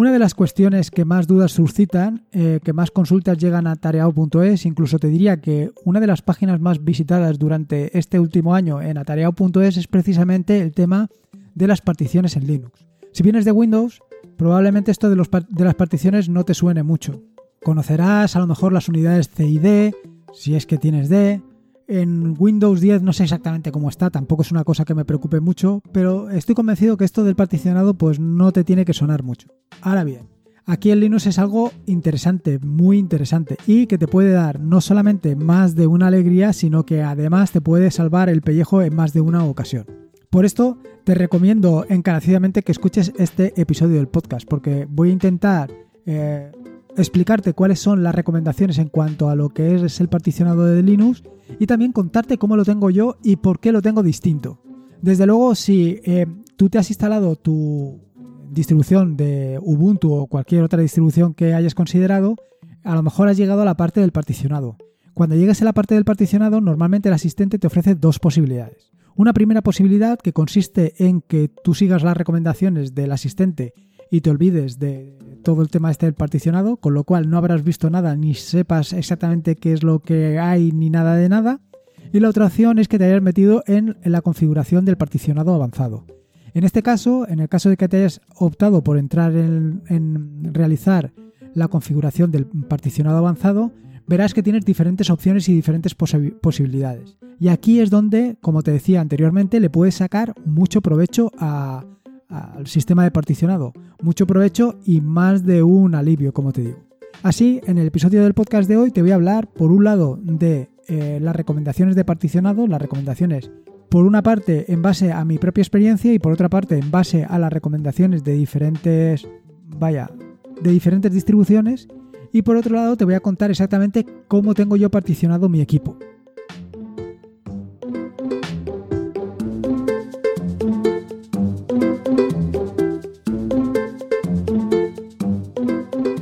Una de las cuestiones que más dudas suscitan, eh, que más consultas llegan a tareao.es, incluso te diría que una de las páginas más visitadas durante este último año en atareao.es es precisamente el tema de las particiones en Linux. Si vienes de Windows, probablemente esto de, de las particiones no te suene mucho. Conocerás a lo mejor las unidades C y D, si es que tienes D, en Windows 10 no sé exactamente cómo está, tampoco es una cosa que me preocupe mucho, pero estoy convencido que esto del particionado pues no te tiene que sonar mucho. Ahora bien, aquí en Linux es algo interesante, muy interesante y que te puede dar no solamente más de una alegría, sino que además te puede salvar el pellejo en más de una ocasión. Por esto te recomiendo encarecidamente que escuches este episodio del podcast, porque voy a intentar eh, explicarte cuáles son las recomendaciones en cuanto a lo que es el particionado de Linux y también contarte cómo lo tengo yo y por qué lo tengo distinto. Desde luego, si eh, tú te has instalado tu distribución de Ubuntu o cualquier otra distribución que hayas considerado, a lo mejor has llegado a la parte del particionado. Cuando llegues a la parte del particionado, normalmente el asistente te ofrece dos posibilidades. Una primera posibilidad que consiste en que tú sigas las recomendaciones del asistente y te olvides de todo el tema este del particionado, con lo cual no habrás visto nada ni sepas exactamente qué es lo que hay ni nada de nada. Y la otra opción es que te hayas metido en, la configuración del particionado avanzado. En este caso, en el caso de que te hayas optado por entrar en, en realizar la configuración del particionado avanzado, verás que tienes diferentes opciones y diferentes posibilidades. Y aquí es donde, como te decía anteriormente, le puedes sacar mucho provecho a, al sistema de particionado. Mucho provecho y más de un alivio, como te digo. Así, en el episodio del podcast de hoy te voy a hablar, por un lado, de eh, las recomendaciones de particionado, las recomendaciones, por una parte, en base a mi propia experiencia y por otra parte, en base a las recomendaciones de diferentes, vaya, de diferentes distribuciones. Y por otro lado, te voy a contar exactamente cómo tengo yo particionado mi equipo.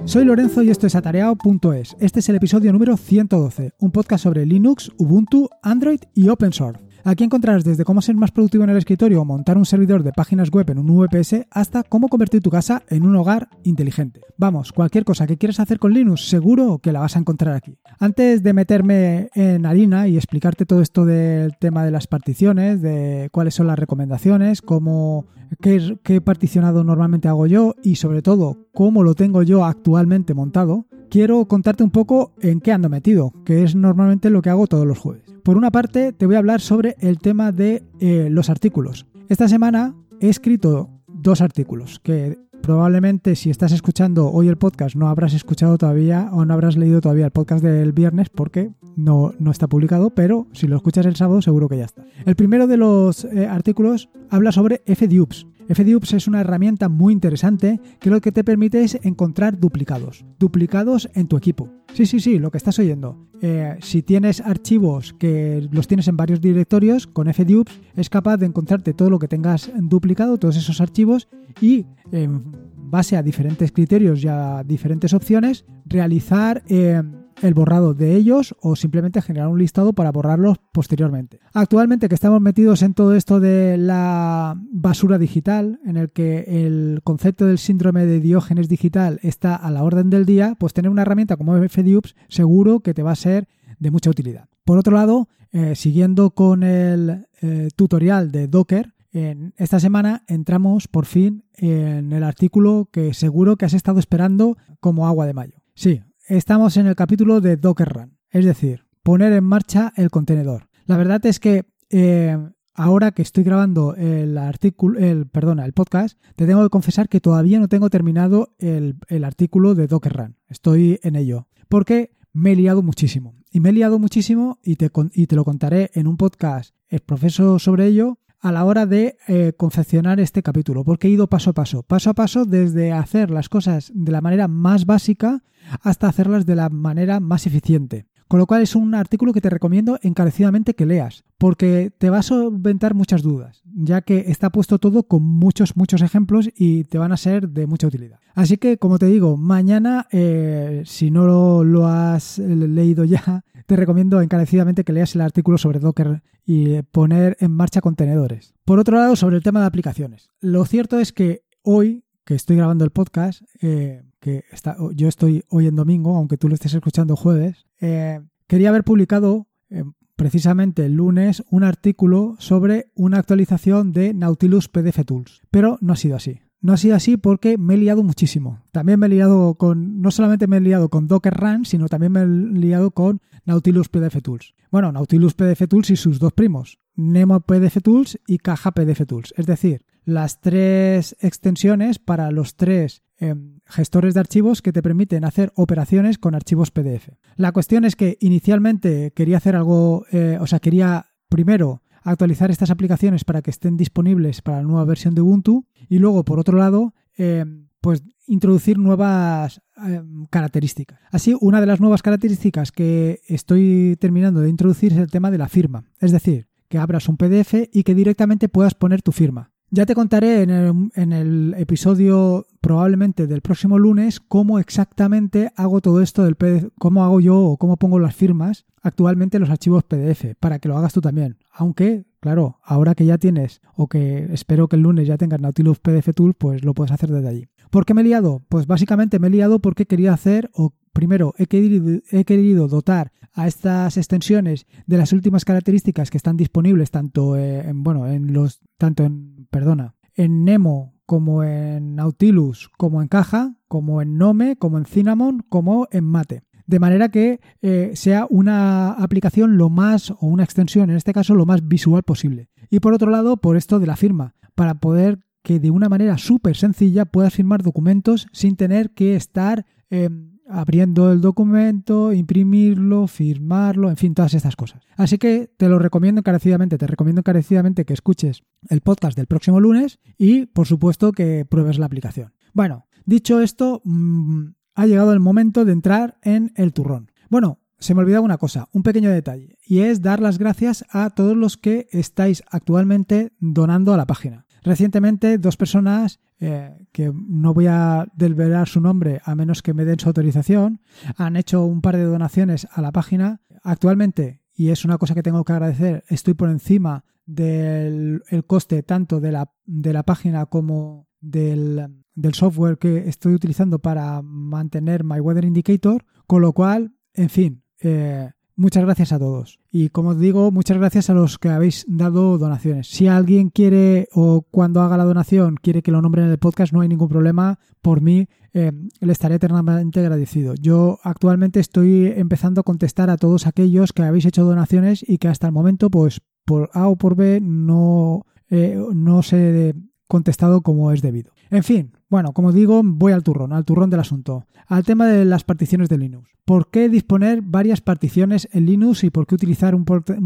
Soy Lorenzo y esto es atareado.es. Este es el episodio número 112, un podcast sobre Linux, Ubuntu, Android y Open Source. Aquí encontrarás desde cómo ser más productivo en el escritorio o montar un servidor de páginas web en un VPS hasta cómo convertir tu casa en un hogar inteligente. Vamos, cualquier cosa que quieras hacer con Linux, seguro que la vas a encontrar aquí. Antes de meterme en harina y explicarte todo esto del tema de las particiones, de cuáles son las recomendaciones, cómo qué, qué particionado normalmente hago yo y sobre todo cómo lo tengo yo actualmente montado, quiero contarte un poco en qué ando metido, que es normalmente lo que hago todos los jueves. Por una parte, te voy a hablar sobre el tema de eh, los artículos. Esta semana he escrito dos artículos que probablemente si estás escuchando hoy el podcast no habrás escuchado todavía o no habrás leído todavía el podcast del viernes porque no, no está publicado, pero si lo escuchas el sábado seguro que ya está. El primero de los eh, artículos habla sobre FDUPS. FDUPS es una herramienta muy interesante que lo que te permite es encontrar duplicados. Duplicados en tu equipo. Sí, sí, sí, lo que estás oyendo. Eh, si tienes archivos que los tienes en varios directorios, con FDUPS es capaz de encontrarte todo lo que tengas duplicado, todos esos archivos, y en base a diferentes criterios y a diferentes opciones, realizar... Eh, el borrado de ellos o simplemente generar un listado para borrarlos posteriormente. Actualmente que estamos metidos en todo esto de la basura digital, en el que el concepto del síndrome de Diógenes digital está a la orden del día, pues tener una herramienta como FDUPS seguro que te va a ser de mucha utilidad. Por otro lado, eh, siguiendo con el eh, tutorial de Docker, en esta semana entramos por fin en el artículo que seguro que has estado esperando como agua de mayo. Sí, estamos en el capítulo de Docker Run, es decir, poner en marcha el contenedor. La verdad es que eh, ahora que estoy grabando el artículo, el, perdona, el podcast, te tengo que confesar que todavía no tengo terminado el, artículo de Docker Run. Estoy en ello. Porque me he liado muchísimo. Y me he liado muchísimo y te, y te lo contaré en un podcast profeso sobre ello a la hora de eh, confeccionar este capítulo, porque he ido paso a paso, paso a paso desde hacer las cosas de la manera más básica hasta hacerlas de la manera más eficiente. Con lo cual es un artículo que te recomiendo encarecidamente que leas, porque te va a solventar muchas dudas, ya que está puesto todo con muchos, muchos ejemplos y te van a ser de mucha utilidad. Así que, como te digo, mañana, eh, si no lo, lo has leído ya, te recomiendo encarecidamente que leas el artículo sobre Docker y poner en marcha contenedores. Por otro lado, sobre el tema de aplicaciones. Lo cierto es que hoy que estoy grabando el podcast, eh, que está, yo estoy hoy en domingo, aunque tú lo estés escuchando jueves, eh, quería haber publicado eh, precisamente el lunes un artículo sobre una actualización de Nautilus PDF Tools, pero no ha sido así. No ha sido así porque me he liado muchísimo. También me he liado con, no solamente me he liado con Docker Run, sino también me he liado con Nautilus PDF Tools. Bueno, Nautilus PDF Tools y sus dos primos, Nemo PDF Tools y Caja PDF Tools. Es decir, las tres extensiones para los tres em, gestores de archivos que te permiten hacer operaciones con archivos PDF. La cuestión es que inicialmente quería hacer algo, eh, o sea, quería primero actualizar estas aplicaciones para que estén disponibles para la nueva versión de Ubuntu y luego, por otro lado, em, pues introducir nuevas em, características. Así, una de las nuevas características que estoy terminando de introducir es el tema de la firma. Es decir, que abras un PDF y que directamente puedas poner tu firma. Ya te contaré en el, episodio probablemente del próximo lunes cómo exactamente hago todo esto del PDF, cómo hago yo o cómo pongo las firmas actualmente en los archivos PDF, para que lo hagas tú también. Aunque, claro, ahora que ya tienes, o que espero que el lunes ya tengas Nautilus PDF Tool, pues lo puedes hacer desde allí. ¿Por qué me he liado? Pues básicamente me he liado porque quería hacer, o primero he querido, he querido dotar a estas extensiones de las últimas características que están disponibles tanto en, bueno, en los, tanto en perdona, en Nemo como en Nautilus, como en Caja, como en Nome, como en Cinnamon, como en Mate. De manera que eh, sea una aplicación lo más, o una extensión en este caso, lo más visual posible. Y por otro lado, por esto de la firma, para poder que de una manera súper sencilla puedas firmar documentos sin tener que estar em, abriendo el documento, imprimirlo, firmarlo, en fin, todas estas cosas. Así que te lo recomiendo encarecidamente, te recomiendo encarecidamente que escuches el podcast del próximo lunes y, por supuesto, que pruebes la aplicación. Bueno, dicho esto, mm, ha llegado el momento de entrar en el turrón. Bueno, se me olvidaba una cosa, un pequeño detalle, y es dar las gracias a todos los que estáis actualmente donando a la página. Recientemente, dos personas, eh, que no voy a desvelar su nombre a menos que me den su autorización, han hecho un par de donaciones a la página. Actualmente, y es una cosa que tengo que agradecer, estoy por encima del coste tanto de la, de la página como del, del software que estoy utilizando para mantener My Weather Indicator, con lo cual, en fin, eh, Muchas gracias a todos. Y como digo, muchas gracias a los que habéis dado donaciones. Si alguien quiere o cuando haga la donación quiere que lo nombre en el podcast, no hay ningún problema. Por mí, eh, le estaré eternamente agradecido. Yo actualmente estoy empezando a contestar a todos aquellos que habéis hecho donaciones y que hasta el momento, pues por A o por B, no, eh, no se contestado como es debido. En fin, bueno, como digo, voy al turrón, al turrón del asunto, al tema de las particiones de Linux. ¿Por qué disponer varias particiones en Linux y por qué utilizar un,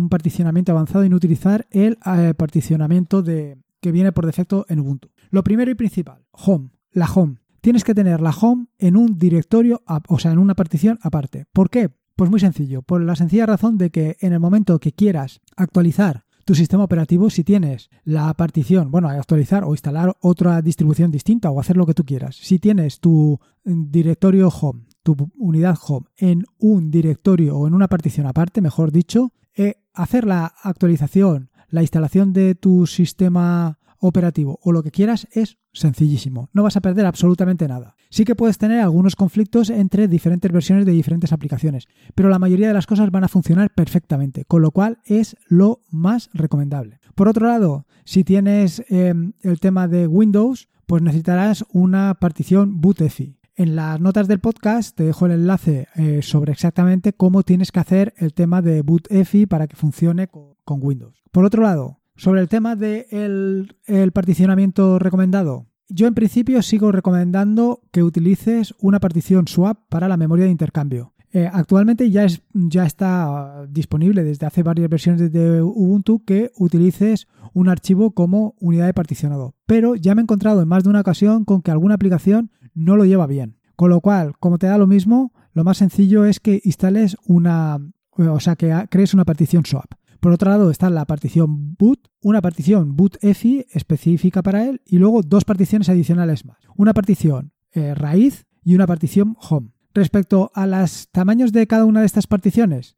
particionamiento avanzado y no utilizar el eh, particionamiento que viene por defecto en Ubuntu? Lo primero y principal, Home, la Home. Tienes que tener la Home en un directorio, o sea, en una partición aparte. ¿Por qué? Pues muy sencillo, por la sencilla razón de que en el momento que quieras actualizar tu sistema operativo si tienes la partición, bueno, actualizar o instalar otra distribución distinta o hacer lo que tú quieras. Si tienes tu directorio home, tu unidad home en un directorio o en una partición aparte, mejor dicho, eh, hacer la actualización, la instalación de tu sistema operativo o lo que quieras es sencillísimo. No vas a perder absolutamente nada. Sí que puedes tener algunos conflictos entre diferentes versiones de diferentes aplicaciones, pero la mayoría de las cosas van a funcionar perfectamente, con lo cual es lo más recomendable. Por otro lado, si tienes em, el tema de Windows, pues necesitarás una partición bootfi. En las notas del podcast te dejo el enlace eh, sobre exactamente cómo tienes que hacer el tema de bootfi para que funcione con Windows. Por otro lado, sobre el tema del el particionamiento recomendado, yo en principio sigo recomendando que utilices una partición swap para la memoria de intercambio. Eh, actualmente ya, es, ya está disponible desde hace varias versiones de Ubuntu que utilices un archivo como unidad de particionado. Pero ya me he encontrado en más de una ocasión con que alguna aplicación no lo lleva bien. Con lo cual, como te da lo mismo, lo más sencillo es que instales una, o sea, que crees una partición swap. Por otro lado está la partición boot, una partición bootfi específica para él y luego dos particiones adicionales más. Una partición eh, raíz y una partición home. Respecto a los tamaños de cada una de estas particiones,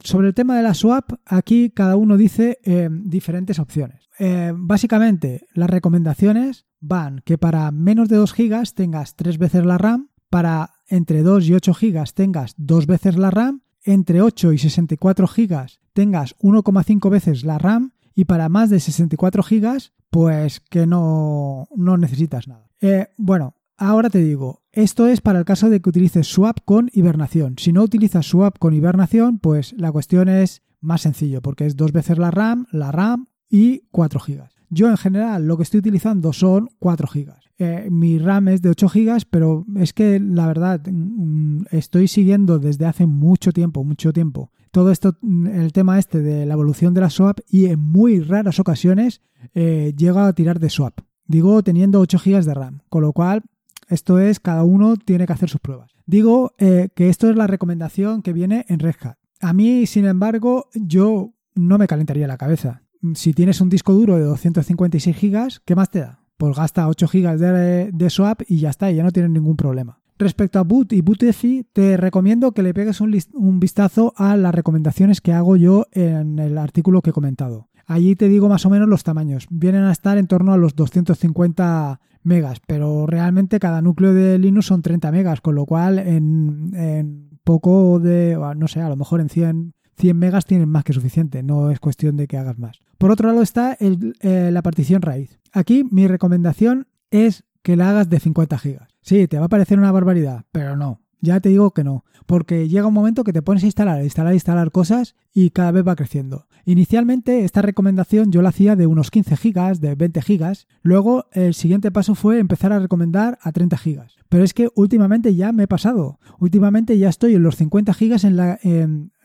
sobre el tema de la swap, aquí cada uno dice eh, diferentes opciones. Eh, básicamente, las recomendaciones van que para menos de 2 GB tengas 3 veces la RAM, para entre 2 y 8 GB tengas 2 veces la RAM, entre 8 y 64 GB tengas 1,5 veces la RAM y para más de 64 GB pues que no, no necesitas nada. Eh, bueno, ahora te digo, esto es para el caso de que utilices swap con hibernación. Si no utilizas swap con hibernación, pues la cuestión es más sencillo porque es dos veces la RAM, la RAM y 4 GB. Yo en general lo que estoy utilizando son 4 GB. Eh, mi RAM es de 8 GB, pero es que la verdad mm, estoy siguiendo desde hace mucho tiempo, mucho tiempo, todo esto, mm, el tema este de la evolución de la swap y en muy raras ocasiones eh, llego a tirar de swap. Digo teniendo 8 GB de RAM, con lo cual esto es cada uno tiene que hacer sus pruebas. Digo eh, que esto es la recomendación que viene en Red Hat. A mí, sin embargo, yo no me calentaría la cabeza si tienes un disco duro de 256 gigas, ¿qué más te da? Pues gasta 8 gigas de, swap y ya está, ya no tienes ningún problema. Respecto a Boot y BootEFI, te recomiendo que le pegues un, un, vistazo a las recomendaciones que hago yo en el artículo que he comentado. Allí te digo más o menos los tamaños. Vienen a estar en torno a los 250 megas, pero realmente cada núcleo de Linux son 30 megas, con lo cual en, en poco de, no sé, a lo mejor en 100 100 megas tienen más que suficiente, no es cuestión de que hagas más. Por otro lado está eh, la partición raíz. Aquí mi recomendación es que la hagas de 50 gigas. Sí, te va a parecer una barbaridad, pero no. Ya te digo que no, porque llega un momento que te pones a instalar, instalar, instalar cosas y cada vez va creciendo. Inicialmente esta recomendación yo la hacía de unos 15 gigas, de 20 gigas. Luego el siguiente paso fue empezar a recomendar a 30 gigas. Pero es que últimamente ya me he pasado. Últimamente ya estoy en los 50 gigas en la,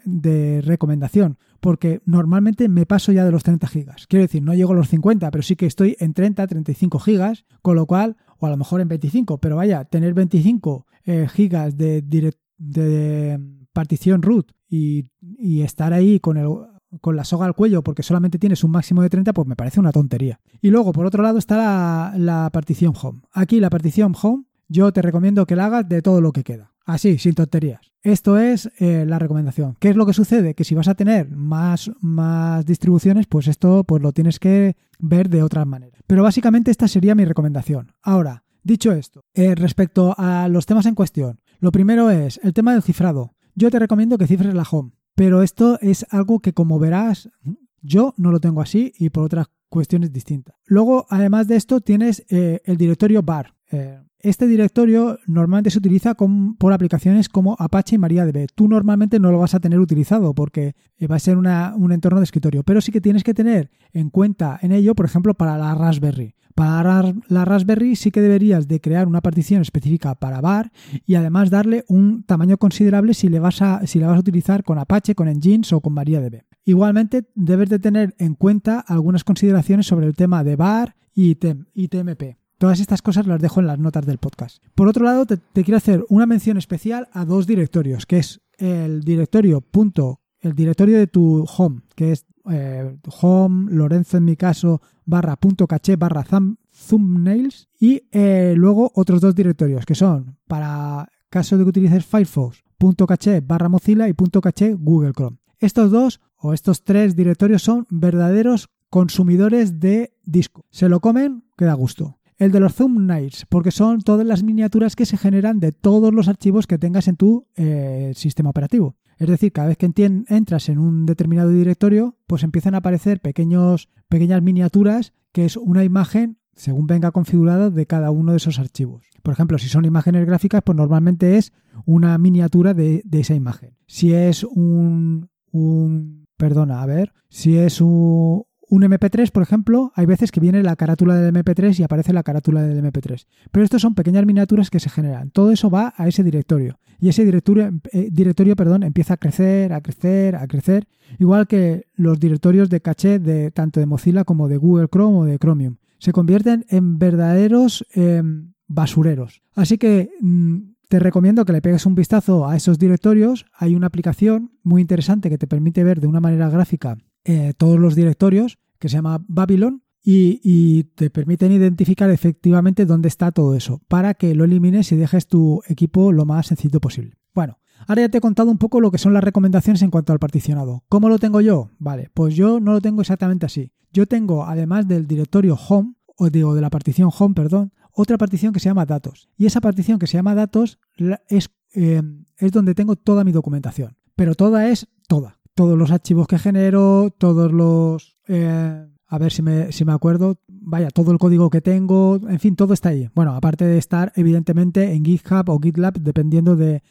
de recomendación, porque normalmente me paso ya de los 30 gigas. Quiero decir, no llego a los 50, pero sí que estoy en 30, 35 gigas, con lo cual, o a lo mejor en 25, pero vaya, tener 25 eh, gigas de, de partición root y, estar ahí con el con la soga al cuello porque solamente tienes un máximo de 30, pues me parece una tontería. Y luego, por otro lado, está la, la partición home. Aquí la partición home, yo te recomiendo que la hagas de todo lo que queda. Así, sin tonterías. Esto es eh, la recomendación. ¿Qué es lo que sucede? Que si vas a tener más, más distribuciones, pues esto pues lo tienes que ver de otra manera. Pero básicamente esta sería mi recomendación. Ahora, dicho esto, eh, respecto a los temas en cuestión, lo primero es el tema del cifrado. Yo te recomiendo que cifres la home, pero esto es algo que como verás, yo no lo tengo así y por otras cuestiones distintas. Luego, además de esto, tienes eh, el directorio bar. Este directorio normalmente se utiliza por aplicaciones como Apache y MariaDB. Tú normalmente no lo vas a tener utilizado porque eh, va a ser un entorno de escritorio, pero sí que tienes que tener en cuenta en ello, por ejemplo, para la Raspberry. Para la Raspberry sí que deberías de crear una partición específica para bar y además darle un tamaño considerable si, le vas a, la vas a utilizar con Apache, con Nginx o con MariaDB. Igualmente debes de tener en cuenta algunas consideraciones sobre el tema de bar y TMP. Todas estas cosas las dejo en las notas del podcast. Por otro lado, te, quiero hacer una mención especial a dos directorios, que es el directorio punto, el directorio de tu home, que es eh, home, Lorenzo en mi caso, barra punto caché, barra thumbnails, y eh, luego otros dos directorios, que son, para caso de que utilices Firefox, punto caché, barra Mozilla y punto caché, Google Chrome. Estos dos o estos tres directorios son verdaderos consumidores de disco. Se lo comen, queda gusto el de los thumbnails, porque son todas las miniaturas que se generan de todos los archivos que tengas en tu eh, sistema operativo. Es decir, cada vez que entras en un determinado directorio, pues empiezan a aparecer pequeñas miniaturas que es una imagen según venga configurado de cada uno de esos archivos. Por ejemplo, si son imágenes gráficas, pues normalmente es una miniatura de, de esa imagen. Si es un, un, perdona, a ver, si es un, un MP3, por ejemplo, hay veces que viene la carátula del MP3 y aparece la carátula del MP3. Pero estos son pequeñas miniaturas que se generan. Todo eso va a ese directorio. Y ese directorio, eh, directorio perdón, empieza a crecer, a crecer, a crecer. Igual que los directorios de caché de tanto de Mozilla como de Google Chrome o de Chromium. Se convierten en verdaderos em, basureros. Así que mm, te recomiendo que le pegues un vistazo a esos directorios. Hay una aplicación muy interesante que te permite ver de una manera gráfica eh, todos los directorios que se llama Babylon y, te permiten identificar efectivamente dónde está todo eso para que lo elimines y dejes tu equipo lo más sencillo posible. Bueno, Ahora ya te he contado un poco lo que son las recomendaciones en cuanto al particionado. ¿Cómo lo tengo yo? Vale, pues yo no lo tengo exactamente así. Yo tengo, además del directorio home, o digo, de la partición home, perdón, otra partición que se llama datos. Y esa partición que se llama datos es, eh, es donde tengo toda mi documentación. Pero toda es toda. Todos los archivos que genero, todos los... Eh, a ver si me, si me acuerdo, vaya, todo el código que tengo, en fin, todo está ahí. Bueno, aparte de estar evidentemente en GitHub o GitLab, dependiendo de,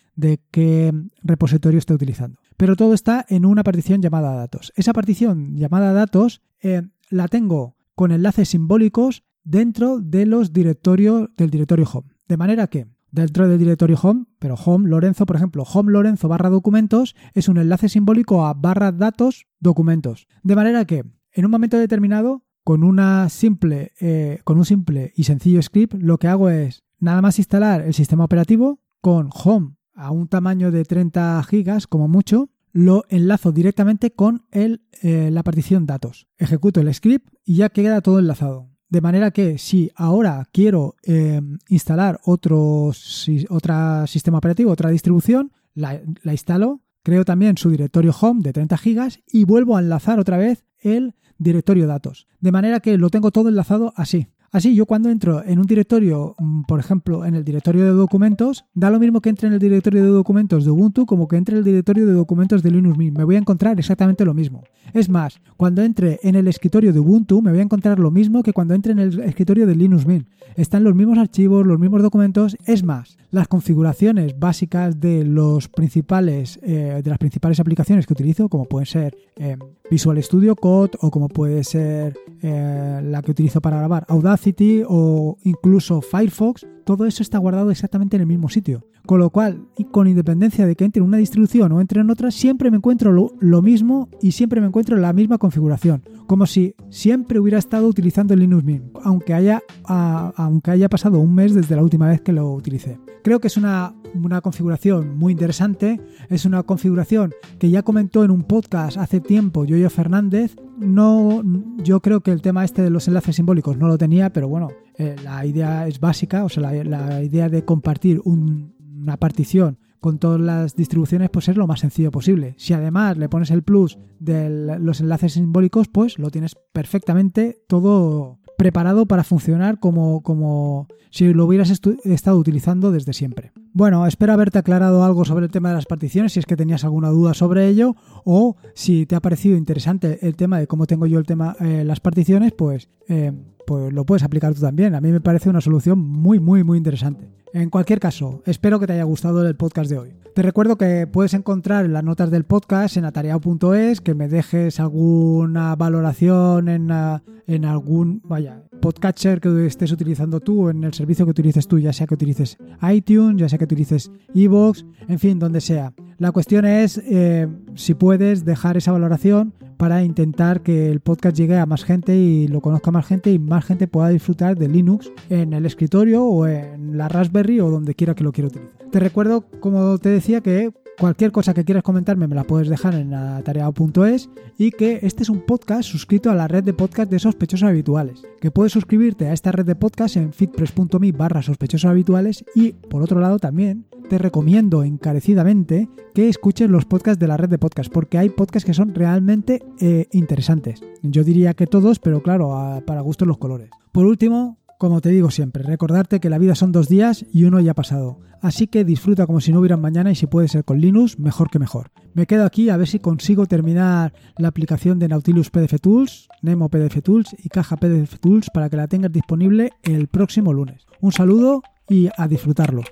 qué repositorio esté utilizando. Pero todo está en una partición llamada datos. Esa partición llamada datos eh, la tengo con enlaces simbólicos dentro de los directorios del directorio home. De manera que dentro del directorio home, pero home Lorenzo, por ejemplo, home Lorenzo barra documentos es un enlace simbólico a barra datos documentos. De manera que en un momento determinado, con, una simple, eh, con un simple y sencillo script, lo que hago es nada más instalar el sistema operativo con Home a un tamaño de 30 gigas como mucho, lo enlazo directamente con el, eh, la partición datos. Ejecuto el script y ya queda todo enlazado. De manera que si ahora quiero eh, instalar otro, sistema operativo, otra distribución, la, la, instalo, creo también su directorio home de 30 gigas y vuelvo a enlazar otra vez el directorio datos. De manera que lo tengo todo enlazado así. Así, yo cuando entro en un directorio, mm, por ejemplo, en el directorio de documentos, da lo mismo que entre en el directorio de documentos de Ubuntu como que entre en el directorio de documentos de Linux Mint. Me voy a encontrar exactamente lo mismo. Es más, cuando entre en el escritorio de Ubuntu, me voy a encontrar lo mismo que cuando entre en el escritorio de Linux Mint. Están los mismos archivos, los mismos documentos. Es más, las configuraciones básicas de los principales, eh, de las principales aplicaciones que utilizo, como pueden ser eh, Visual Studio Code o como puede ser eh, la que utilizo para grabar Audacity o incluso Firefox, todo eso está guardado exactamente en el mismo sitio. Con lo cual, con independencia de que entre en una distribución o entre en otra, siempre me encuentro lo, mismo y siempre me encuentro en la misma configuración. Como si siempre hubiera estado utilizando el Linux Mint, aunque haya, aunque haya pasado un mes desde la última vez que lo utilicé. Creo que es una, una configuración muy interesante. Es una configuración que ya comentó en un podcast hace tiempo Yoyo Fernández. No, yo creo que el tema este de los enlaces simbólicos no lo tenía, pero bueno, eh, la idea es básica, o sea, la, idea de compartir una partición con todas las distribuciones, pues es lo más sencillo posible. Si además le pones el plus de los enlaces simbólicos, pues lo tienes perfectamente todo preparado para funcionar como, como si lo hubieras estado utilizando desde siempre. Bueno, espero haberte aclarado algo sobre el tema de las particiones, si es que tenías alguna duda sobre ello, o si te ha parecido interesante el tema de cómo tengo yo el tema eh, las particiones, pues, eh, pues lo puedes aplicar tú también. A mí me parece una solución muy, muy, muy interesante. En cualquier caso, espero que te haya gustado el podcast de hoy. Te recuerdo que puedes encontrar las notas del podcast en atareado.es, que me dejes alguna valoración en, ah, en algún, vaya, podcatcher que estés utilizando tú, en el servicio que utilices tú, ya sea que utilices iTunes, ya sea que utilices Evox, en fin, donde sea. La cuestión es eh, si puedes dejar esa valoración para intentar que el podcast llegue a más gente y lo conozca más gente y más gente pueda disfrutar de Linux en el escritorio o en la Raspberry o donde quiera que lo quiera utilizar. Te recuerdo, como te decía, que Cualquier cosa que quieras comentarme me la puedes dejar en atareado.es y que este es un podcast suscrito a la red de podcast de sospechosos habituales. Que puedes suscribirte a esta red de podcast en fitpress.me barra sospechosos habituales y por otro lado también te recomiendo encarecidamente que escuches los podcasts de la red de podcast porque hay podcasts que son realmente eh, interesantes. Yo diría que todos, pero claro, para gustos los colores. Por último, como te digo siempre, recordarte que la vida son dos días y uno ya ha pasado. Así que disfruta como si no hubiera mañana y si puede ser con Linux, mejor que mejor. Me quedo aquí a ver si consigo terminar la aplicación de Nautilus PDF Tools, Nemo PDF Tools y Caja PDF Tools para que la tengas disponible el próximo lunes. Un saludo y a disfrutarlo.